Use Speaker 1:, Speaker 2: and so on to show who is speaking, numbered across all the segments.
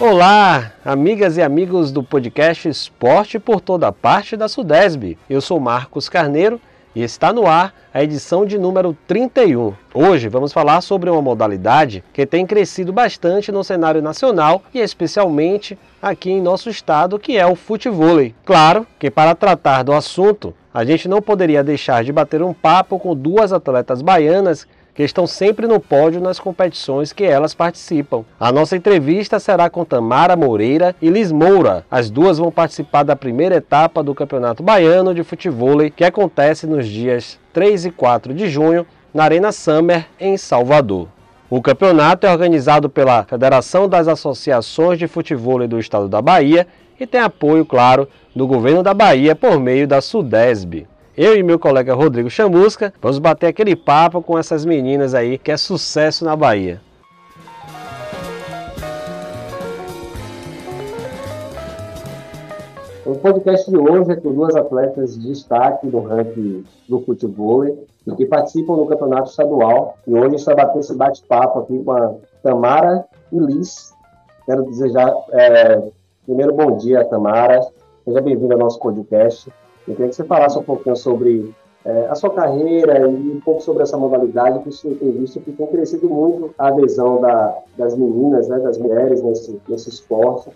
Speaker 1: Olá, amigas e amigos do podcast Esporte por toda parte da Sudesb. Eu sou Marcos Carneiro e está no ar a edição de número 31. Hoje vamos falar sobre uma modalidade que tem crescido bastante no cenário nacional e especialmente aqui em nosso estado, que é o futevôlei. Claro que para tratar do assunto, a gente não poderia deixar de bater um papo com duas atletas baianas que estão sempre no pódio nas competições que elas participam. A nossa entrevista será com Tamara Moreira e Liz Moura. As duas vão participar da primeira etapa do Campeonato Baiano de Futebol que acontece nos dias 3 e 4 de junho na Arena Summer, em Salvador. O campeonato é organizado pela Federação das Associações de Futebol do Estado da Bahia e tem apoio, claro, do governo da Bahia por meio da Sudesb eu e meu colega Rodrigo Chamusca vamos bater aquele papo com essas meninas aí que é sucesso na Bahia. O podcast de hoje é com duas atletas de destaque no ranking do futebol e que participam do campeonato estadual. E hoje a gente vai bater esse bate-papo aqui com a Tamara e Liz. Quero desejar, é, primeiro, bom dia, Tamara. Seja bem-vinda ao nosso podcast. Eu queria que você falasse um pouquinho sobre é, a sua carreira e um pouco sobre essa modalidade que você tem visto que tem crescido muito a adesão da, das meninas, né, das mulheres nesse, nesse esporte.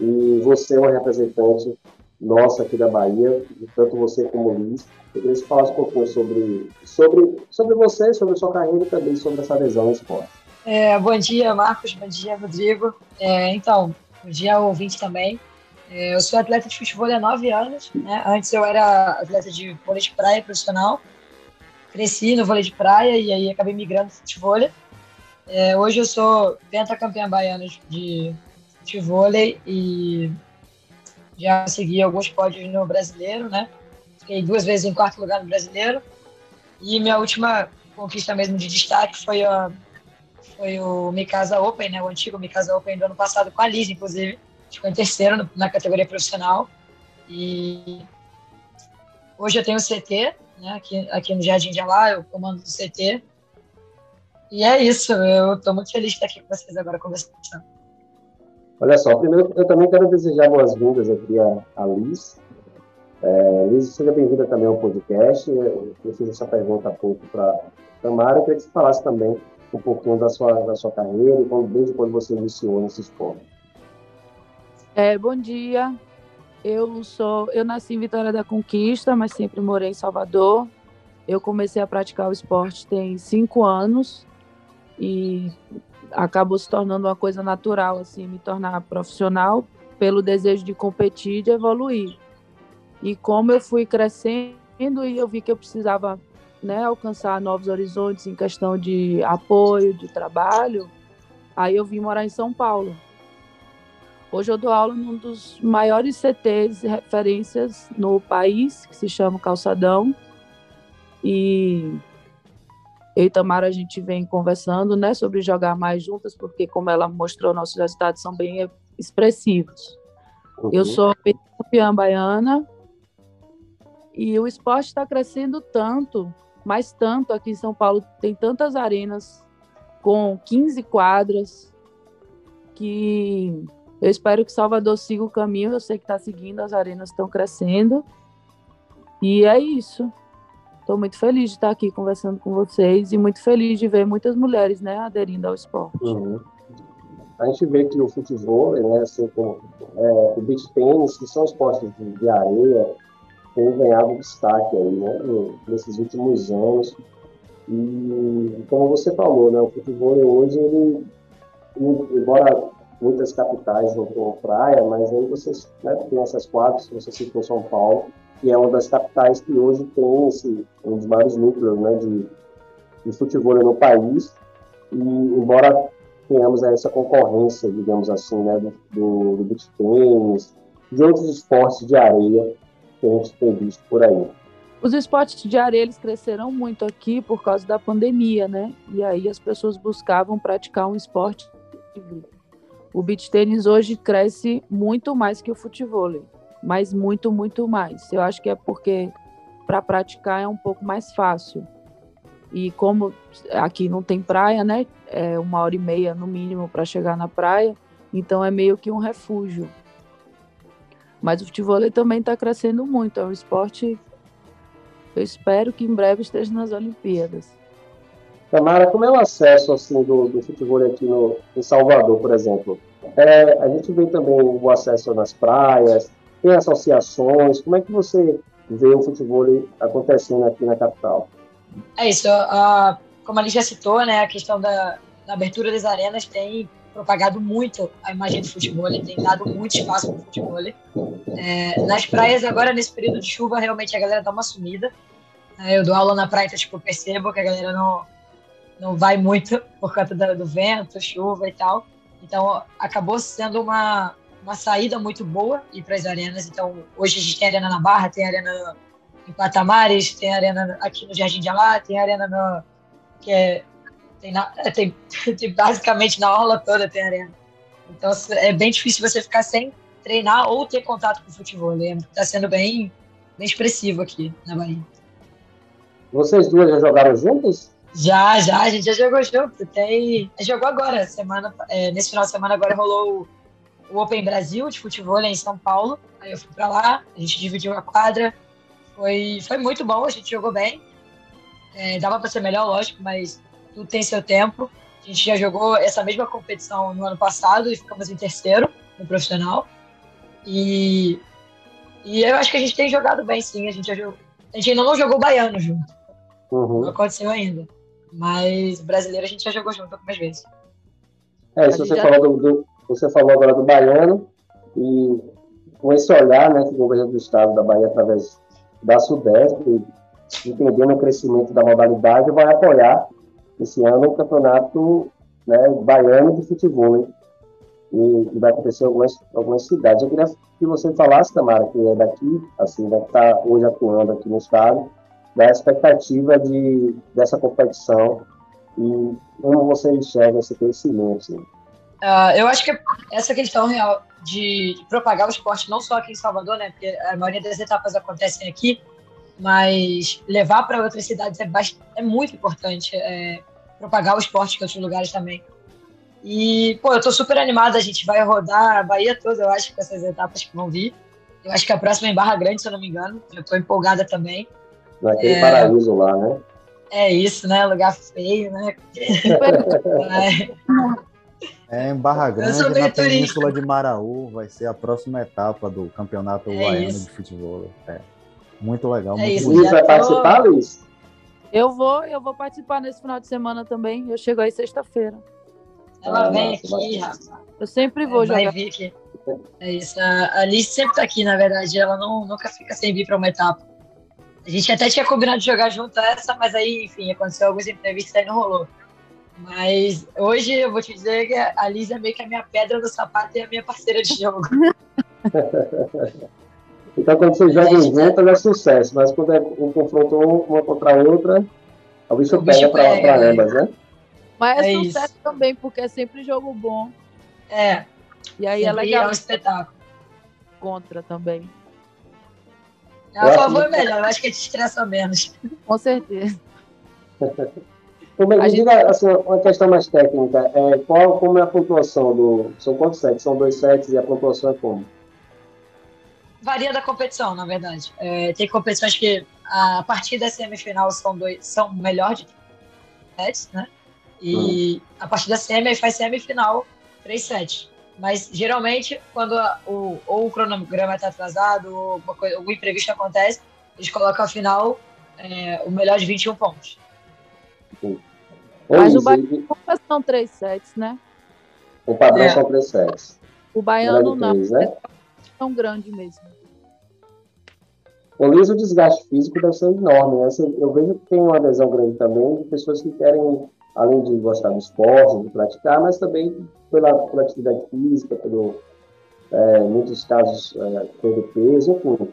Speaker 1: E você é uma representante nossa aqui da Bahia, tanto você como o Luiz. Eu queria que você falasse um pouquinho sobre, sobre, sobre você, sobre a sua carreira e também sobre essa adesão ao esporte.
Speaker 2: É, bom dia, Marcos. Bom dia, Rodrigo. É, então, bom dia ouvinte também. É, eu sou atleta de futebol há nove anos. Né? Antes eu era atleta de vôlei de praia profissional. Cresci no vôlei de praia e aí acabei migrando para futebol. É, hoje eu sou pentacampeã baiana de futebol e já consegui alguns pódios no brasileiro, né? Fiquei duas vezes em quarto lugar no brasileiro. E minha última conquista mesmo de destaque foi, a, foi o Mikasa Open, né? O antigo Mikasa Open do ano passado com a Liz, inclusive ficou em terceiro na categoria profissional. E hoje eu tenho o CT, né, aqui, aqui no Jardim de Alá, eu comando o CT. E é isso, eu estou muito feliz de estar aqui com vocês agora conversando.
Speaker 1: Olha só, primeiro eu também quero desejar boas-vindas aqui a, a Liz. É, Liz, seja bem-vinda também ao podcast. Eu fiz essa pergunta há pouco para Tamara. Eu queria que você falasse também um pouquinho da sua, da sua carreira e desde quando você iniciou nesse esporte.
Speaker 3: É, bom dia. Eu sou, eu nasci em Vitória da Conquista, mas sempre morei em Salvador. Eu comecei a praticar o esporte tem cinco anos e acabou se tornando uma coisa natural, assim, me tornar profissional pelo desejo de competir, de evoluir. E como eu fui crescendo e eu vi que eu precisava, né, alcançar novos horizontes em questão de apoio, de trabalho, aí eu vim morar em São Paulo. Hoje eu dou aula num dos maiores CTs de referências no país, que se chama Calçadão. E eu e Tamara a gente vem conversando né, sobre jogar mais juntas, porque, como ela mostrou, nossos resultados são bem expressivos. Uhum. Eu sou campeã baiana e o esporte está crescendo tanto, mas tanto aqui em São Paulo tem tantas arenas com 15 quadras que eu espero que Salvador siga o caminho. Eu sei que está seguindo, as arenas estão crescendo. E é isso. Estou muito feliz de estar aqui conversando com vocês e muito feliz de ver muitas mulheres né, aderindo ao esporte. Uhum.
Speaker 1: A gente vê que o futebol, né, assim como é, o beach tênis, que são esportes de, de areia, tem ganhado destaque aí, né, nesses últimos anos. E como você falou, né, o futebol hoje, ele, embora muitas capitais não têm praia, mas aí vocês né, tem essas quatro, você citou São Paulo, que é uma das capitais que hoje tem esse, um dos maiores núcleos né, de, de futebol no país, e embora tenhamos essa concorrência, digamos assim, né, do, do, do beach tênis, de outros esportes de areia que a gente tem visto por aí.
Speaker 3: Os esportes de areia eles cresceram muito aqui por causa da pandemia, né? E aí as pessoas buscavam praticar um esporte grupo. O beach tênis hoje cresce muito mais que o futebol, mas muito, muito mais. Eu acho que é porque para praticar é um pouco mais fácil. E como aqui não tem praia, né? É uma hora e meia no mínimo para chegar na praia. Então é meio que um refúgio. Mas o futebol também está crescendo muito. É um esporte. Eu espero que em breve esteja nas Olimpíadas.
Speaker 1: Tamara, como é o acesso assim do, do futebol aqui no, em Salvador, por exemplo? É, a gente vê também o acesso nas praias, tem associações. Como é que você vê o futebol acontecendo aqui na capital?
Speaker 2: É isso. Uh, como a Lígia citou, né, a questão da, da abertura das arenas tem propagado muito a imagem do futebol, tem dado muito espaço para o futebol. É, nas praias, agora, nesse período de chuva, realmente a galera dá uma sumida. É, eu dou aula na praia, então tipo, percebo que a galera não, não vai muito por conta do, do vento, chuva e tal. Então, acabou sendo uma, uma saída muito boa ir para as arenas. Então, hoje a gente tem arena na Barra, tem arena em Patamares, tem arena aqui no Jardim de Alá, tem arena no, que é tem, na, tem, tem, basicamente na orla toda tem arena. Então é bem difícil você ficar sem treinar ou ter contato com o futebol. Está sendo bem, bem expressivo aqui na Bahia.
Speaker 1: Vocês duas já jogaram juntas?
Speaker 2: Já, já, a gente já jogou junto. Tem, a gente jogou agora, semana, é, nesse final de semana agora rolou o, Open Brasil de futebol em São Paulo. Aí eu fui para lá, a gente dividiu a quadra. Foi, foi muito bom, a gente jogou bem. É, dava para ser melhor, lógico, mas tudo tem seu tempo. A gente já jogou essa mesma competição no ano passado e ficamos em terceiro no profissional. E, e eu acho que a gente tem jogado bem, sim. A gente, já jogou, a gente ainda não jogou baiano junto. Uhum. Não aconteceu ainda. Mas brasileiro a gente já jogou junto algumas vezes.
Speaker 1: É, isso você, já... falou do, do, você falou agora do baiano e com esse olhar né, que o governo do estado da Bahia, através da Sudeste, entendendo o crescimento da modalidade, vai apoiar esse ano o campeonato né, baiano de futebol. E, e vai acontecer em algumas, algumas cidades. Eu queria que você falasse, Tamara, que é daqui, assim, né, que está hoje atuando aqui no estado, da expectativa de, dessa competição e como você enxerga esse crescimento. Assim.
Speaker 2: Uh, eu acho que essa questão real de, propagar o esporte, não só aqui em Salvador, né, porque a maioria das etapas acontecem aqui, mas levar para outras cidades é, é muito importante, é, propagar o esporte em outros lugares também. E, pô, eu tô super animada, a gente vai rodar a Bahia toda, eu acho, com essas etapas que vão vir. Eu acho que a próxima é em Barra Grande, se eu não me engano. Eu tô empolgada também.
Speaker 1: Naquele é... paraíso lá, né?
Speaker 2: É isso, né? Lugar feio, né?
Speaker 4: é, em Barra Grande, na Península de Maraú, vai ser a próxima etapa do Campeonato é Baiano de Futebol. É. Muito legal. É
Speaker 1: muito Luiz vai tô... participar, Luiz?
Speaker 3: Eu vou, eu vou participar nesse final de semana também. Eu chego aí sexta-feira.
Speaker 2: Ela ah, vem aqui, rapaz.
Speaker 3: Eu sempre vou é, jogar. Vai vir
Speaker 2: aqui. É isso. A Alice sempre tá aqui, na verdade. Ela não, nunca fica sem vir para uma etapa. A gente até tinha combinado de jogar junto essa, mas aí, enfim, aconteceu alguns imprevistos e aí não rolou. Mas hoje eu vou te dizer que a Liz é meio que a minha pedra no sapato e a minha parceira de jogo.
Speaker 1: Então, quando você joga juntas, é sucesso, mas quando é um confronto uma contra a outra, o bicho, o bicho pega para né? ambas, né?
Speaker 3: Mas é, é sucesso isso. também, porque é sempre jogo bom.
Speaker 2: É.
Speaker 3: E aí é legal.
Speaker 2: É um espetáculo.
Speaker 3: Contra também.
Speaker 2: A favor é melhor, eu acho que a gente estressa menos.
Speaker 3: Com certeza.
Speaker 1: Como é, gente... assim, uma questão mais técnica, é, qual, como é a pontuação do. São quantos sets? São dois sets e a pontuação é como?
Speaker 2: varia da competição, na verdade. É, tem competições que a partir da semifinal são dois, são melhor de sets, né? E hum. a partir da semi faz semifinal três sets. Mas geralmente, quando a, o, ou o cronograma está atrasado, ou coisa, algum imprevisto acontece, eles colocam a final é, o melhor de 21 pontos.
Speaker 3: Mas o baiano são três sets, né?
Speaker 1: O padrão é. são três sets.
Speaker 3: O baiano não. Né? É tão grande mesmo.
Speaker 1: O Luiz, o desgaste físico deve ser enorme. Né? Eu vejo que tem uma adesão grande também de pessoas que querem, além de gostar do esporte, de praticar, mas também pela, pela atividade física, pelo, é, muitos casos, é, peso, enfim.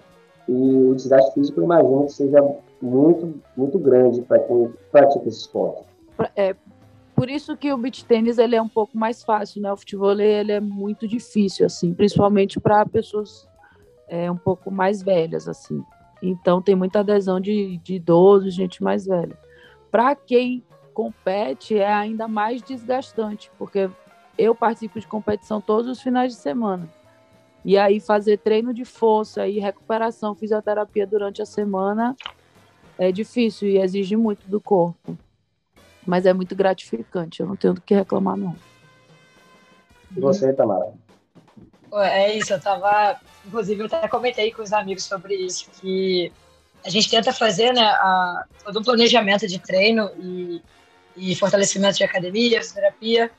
Speaker 1: E o desgaste físico, eu imagino que seja muito, muito grande para quem pratica esse esporte.
Speaker 3: É, por isso que o beach tênis ele é um pouco mais fácil, né? O futebol ele é muito difícil, assim, principalmente para pessoas é, um pouco mais velhas, assim. Então tem muita adesão de, de idosos, gente mais velha. Para quem compete é ainda mais desgastante, porque eu participo de competição todos os finais de semana. E aí fazer treino de força e recuperação, fisioterapia durante a semana é difícil e exige muito do corpo. Mas é muito gratificante, eu não tenho do que reclamar, não.
Speaker 5: E você, Tamara?
Speaker 2: É isso, eu tava. Inclusive, eu até comentei com os amigos sobre isso, que a gente tenta fazer né, a, todo um planejamento de treino e, e fortalecimento de academia, fisioterapia.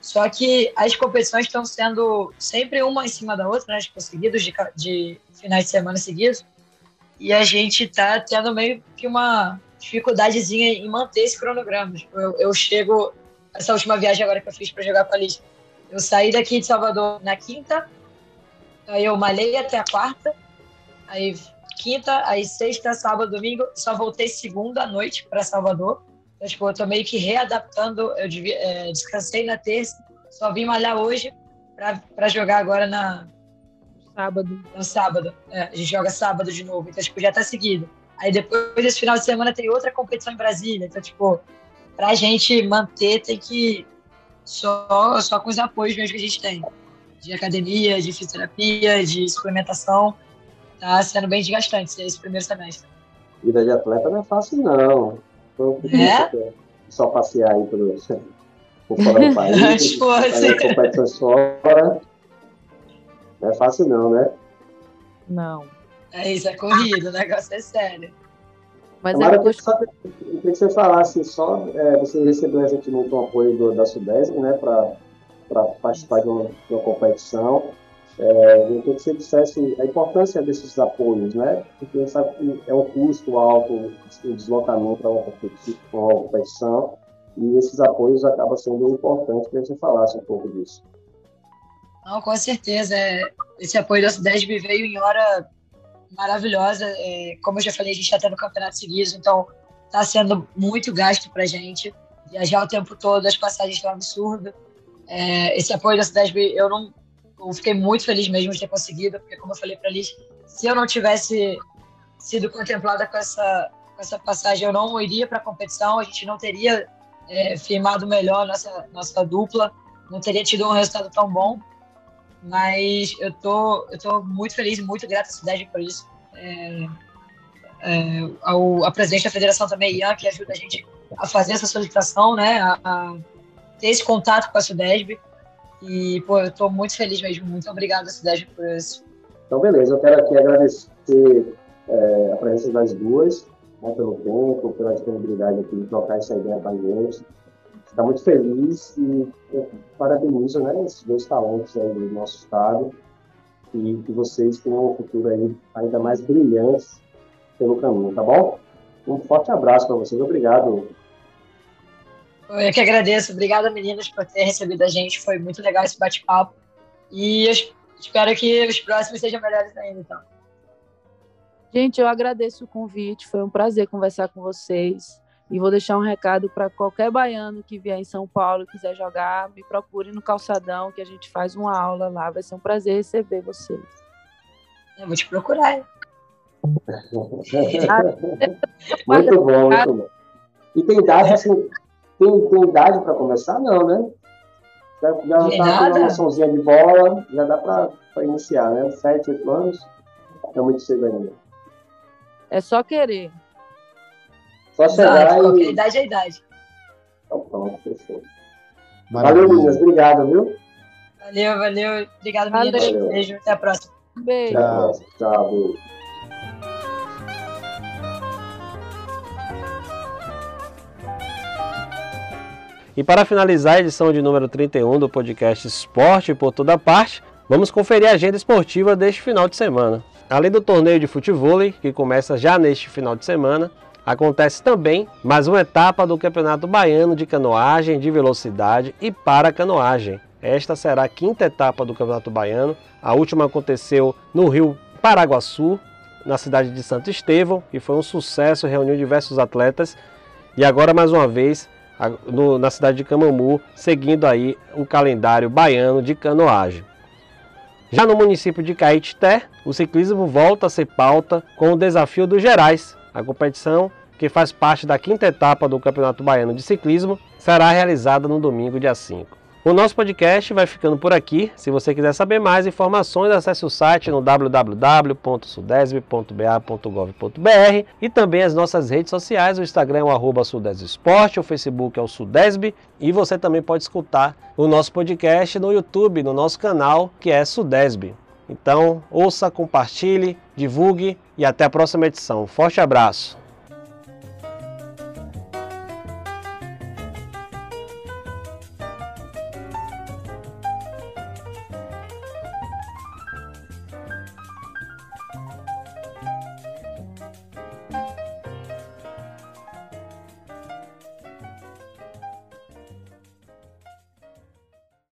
Speaker 2: Só que as competições estão sendo sempre uma em cima da outra, né, tipo, seguidos de, de finais de semana seguidos. E a gente tá tendo meio que uma dificuldadezinha em manter esse cronograma. Tipo, eu, eu chego, essa última viagem agora que eu fiz para jogar com a Liz, eu saí daqui de Salvador na quinta, aí eu malhei até a quarta, aí quinta, aí sexta, sábado, domingo, só voltei segunda à noite para Salvador. Então, tipo, eu tô meio que readaptando, eu devia, é, descansei na terça, só vim malhar hoje para jogar agora na
Speaker 3: sábado.
Speaker 2: No sábado. É, a gente joga sábado de novo, então tipo, já tá seguido. Aí depois desse final de semana tem outra competição em Brasília, então tipo, pra gente manter tem que só só com os apoios mesmo que a gente tem. De academia, de fisioterapia, de suplementação. Tá sendo bem desgastante esse primeiro semestre.
Speaker 5: Vida de atleta não é fácil, não.
Speaker 2: É?
Speaker 5: Só passear aí pelo, por fora do país, fazer competições fora. Não é fácil, não, né?
Speaker 3: Não.
Speaker 2: É isso, é corrido, o negócio é sério.
Speaker 3: Mas Agora, é
Speaker 5: eu queria que você falasse só, é, você recebeu recentemente um apoio do, da Sudeste, né, para participar de uma, de uma competição. É, que você dissesse a importância desses apoios, né? Porque você sabe que é um custo alto o deslocamento para uma, competição e esses apoios acabam sendo importantes que você falasse um pouco disso.
Speaker 2: Não, com certeza. É, esse apoio da Sudesb veio em hora maravilhosa. É, como eu já falei, a gente está tendo campeonato seguido, então está sendo muito gasto para a gente. Viajar o tempo todo, as passagens estão absurdas. É, esse apoio da Sudesb, eu não eu fiquei muito feliz mesmo de ter conseguido, porque como eu falei para Liz, se eu não tivesse sido contemplada com essa, com essa passagem, eu não iria para a competição, a gente não teria é, firmado melhor nossa, nossa dupla, não teria tido um resultado tão bom. Mas eu tô, eu tô muito feliz muito grata à cidade por isso. É, é, ao, a presidente da federação também, Ian, que ajuda a gente a fazer essa solicitação, né, a, a ter esse contato com a Sudesb. E, pô, eu estou muito feliz mesmo. Muito obrigada, Cidade, por isso.
Speaker 5: Então, beleza. Eu quero aqui agradecer é, a presença das duas, né, pelo tempo, pela disponibilidade aqui de trocar essa ideia com a gente. Está muito feliz e parabenizo né, esses dois talentos aí do nosso estado e que vocês tenham um futuro aí ainda mais brilhante pelo caminho, tá bom? Um forte abraço para vocês. Obrigado
Speaker 2: eu que agradeço. Obrigada, meninas, por ter recebido a gente. Foi muito legal esse bate-papo. E espero que os próximos sejam melhores ainda, então.
Speaker 3: Gente, eu agradeço o convite. Foi um prazer conversar com vocês. E vou deixar um recado para qualquer baiano que vier em São Paulo e quiser jogar, me procure no Calçadão, que a gente faz uma aula lá. Vai ser um prazer receber vocês.
Speaker 2: Eu vou te procurar.
Speaker 5: muito bom, muito bom. E tem data assim, tem, tem idade para começar? Não, né? Já, já com uma noçãozinha de bola, já dá para iniciar, né? Sete, oito anos, é muito cedo ainda.
Speaker 3: É só querer.
Speaker 5: Só chegar
Speaker 2: Exato, e... idade é idade.
Speaker 5: Então pronto, fechou. Valeu, meninas. Obrigado, viu?
Speaker 2: Valeu, valeu. Obrigado, meninas. Beijo. Até a próxima.
Speaker 3: Beijo.
Speaker 5: Tchau, tchau. Beijo.
Speaker 1: E para finalizar a edição de número 31 do podcast Esporte por Toda Parte, vamos conferir a agenda esportiva deste final de semana. Além do torneio de futebol, que começa já neste final de semana, acontece também mais uma etapa do Campeonato Baiano de Canoagem de Velocidade e para canoagem. Esta será a quinta etapa do Campeonato Baiano. A última aconteceu no Rio Paraguaçu, na cidade de Santo Estevão, e foi um sucesso, reuniu diversos atletas. E agora, mais uma vez, no, na cidade de Camamu, seguindo aí o calendário baiano de canoagem. Já no município de Caetité, o ciclismo volta a ser pauta com o desafio dos Gerais. A competição, que faz parte da quinta etapa do Campeonato Baiano de Ciclismo, será realizada no domingo, dia 5. O nosso podcast vai ficando por aqui. Se você quiser saber mais informações, acesse o site no www.sudesb.ba.gov.br e também as nossas redes sociais. O Instagram é o Sudesb o Facebook é o Sudesb e você também pode escutar o nosso podcast no YouTube, no nosso canal que é Sudesb. Então, ouça, compartilhe, divulgue e até a próxima edição. Forte abraço!